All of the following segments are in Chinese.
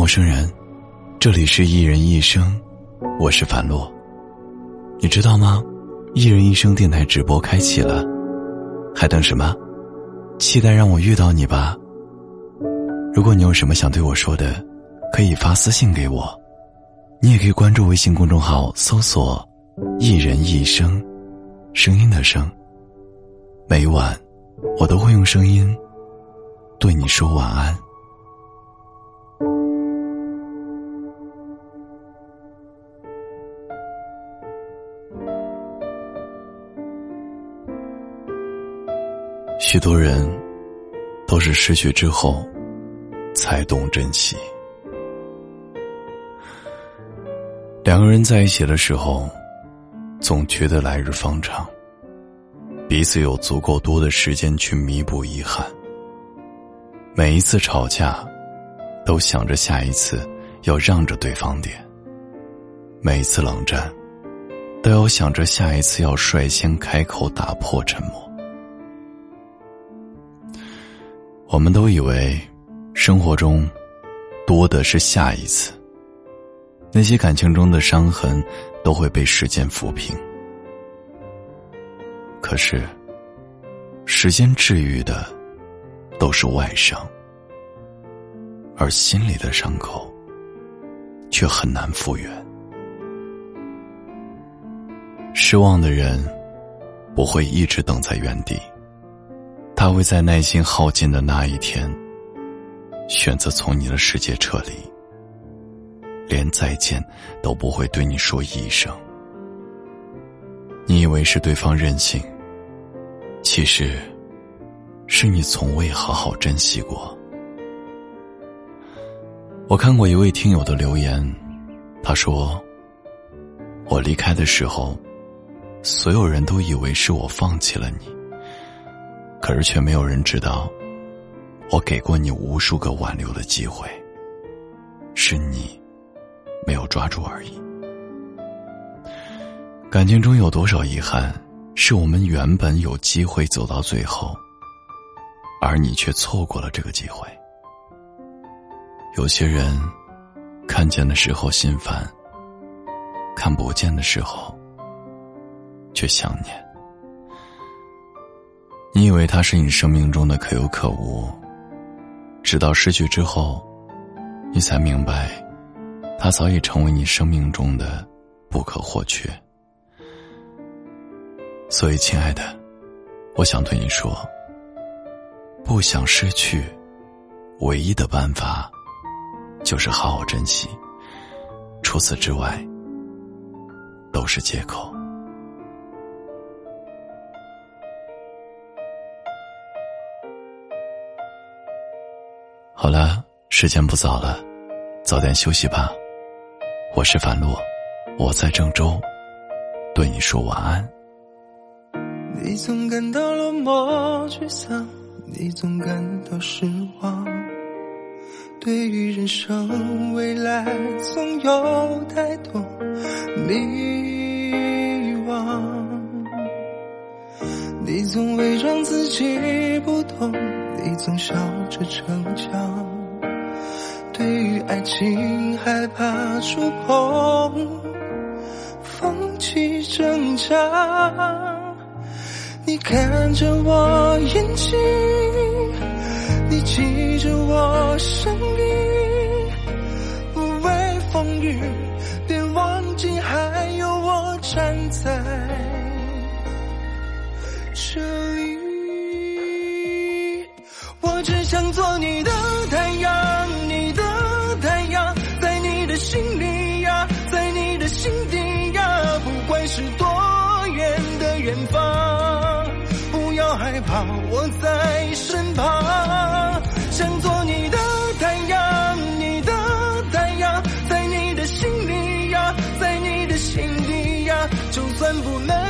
陌生人，这里是一人一生，我是樊洛。你知道吗？一人一生电台直播开启了，还等什么？期待让我遇到你吧。如果你有什么想对我说的，可以发私信给我。你也可以关注微信公众号，搜索“一人一生”，声音的声。每晚，我都会用声音对你说晚安。许多人都是失去之后才懂珍惜。两个人在一起的时候，总觉得来日方长，彼此有足够多的时间去弥补遗憾。每一次吵架，都想着下一次要让着对方点；每一次冷战，都要想着下一次要率先开口打破沉默。我们都以为，生活中多的是下一次。那些感情中的伤痕都会被时间抚平，可是，时间治愈的都是外伤，而心里的伤口却很难复原。失望的人不会一直等在原地。他会在耐心耗尽的那一天，选择从你的世界撤离，连再见都不会对你说一声。你以为是对方任性，其实是你从未好好珍惜过。我看过一位听友的留言，他说：“我离开的时候，所有人都以为是我放弃了你。”可是却没有人知道，我给过你无数个挽留的机会，是你没有抓住而已。感情中有多少遗憾，是我们原本有机会走到最后，而你却错过了这个机会。有些人看见的时候心烦，看不见的时候却想念。你以为他是你生命中的可有可无，直到失去之后，你才明白，他早已成为你生命中的不可或缺。所以，亲爱的，我想对你说：不想失去，唯一的办法就是好好珍惜，除此之外，都是借口。好了，时间不早了，早点休息吧。我是樊洛，我在郑州，对你说晚安。你总感到落寞沮丧，你总感到失望，对于人生未来总有太多迷惘，你总会让自己不懂。你总笑着逞强，对于爱情害怕触碰，放弃挣扎。你看着我眼睛，你记着我声音，不畏风雨，做你的太阳，你的太阳，在你的心里呀，在你的心底呀，不管是多远的远方，不要害怕，我在身旁。想做你的太阳，你的太阳，在你的心里呀，在你的心底呀，就算不能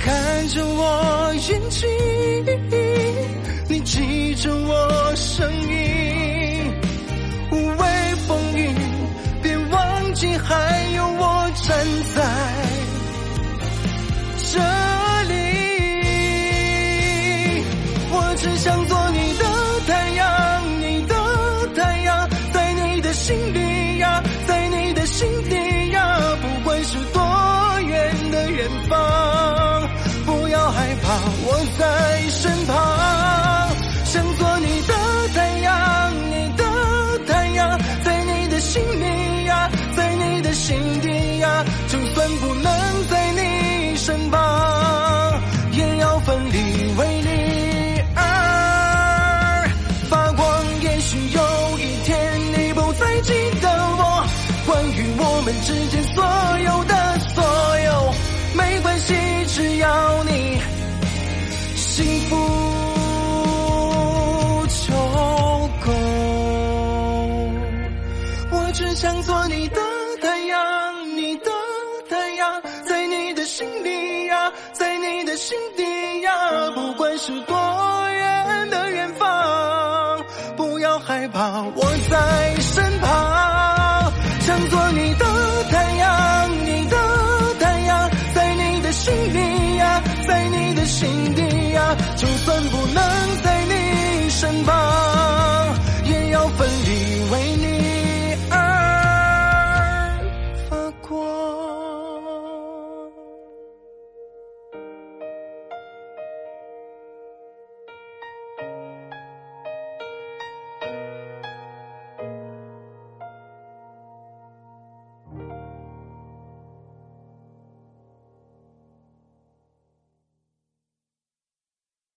看着我眼睛，你记着我声音，无畏风雨，别忘记还有我站在这们之间所有的所有，没关系，只要你幸福就够。我只想做你的太阳，你的太阳，在你的心里呀，在你的心底呀，不管是多远的远方，不要害怕，我在身旁，做你的太阳，你的太阳，在你的心里呀，在你的心底呀，就算不能在你身旁。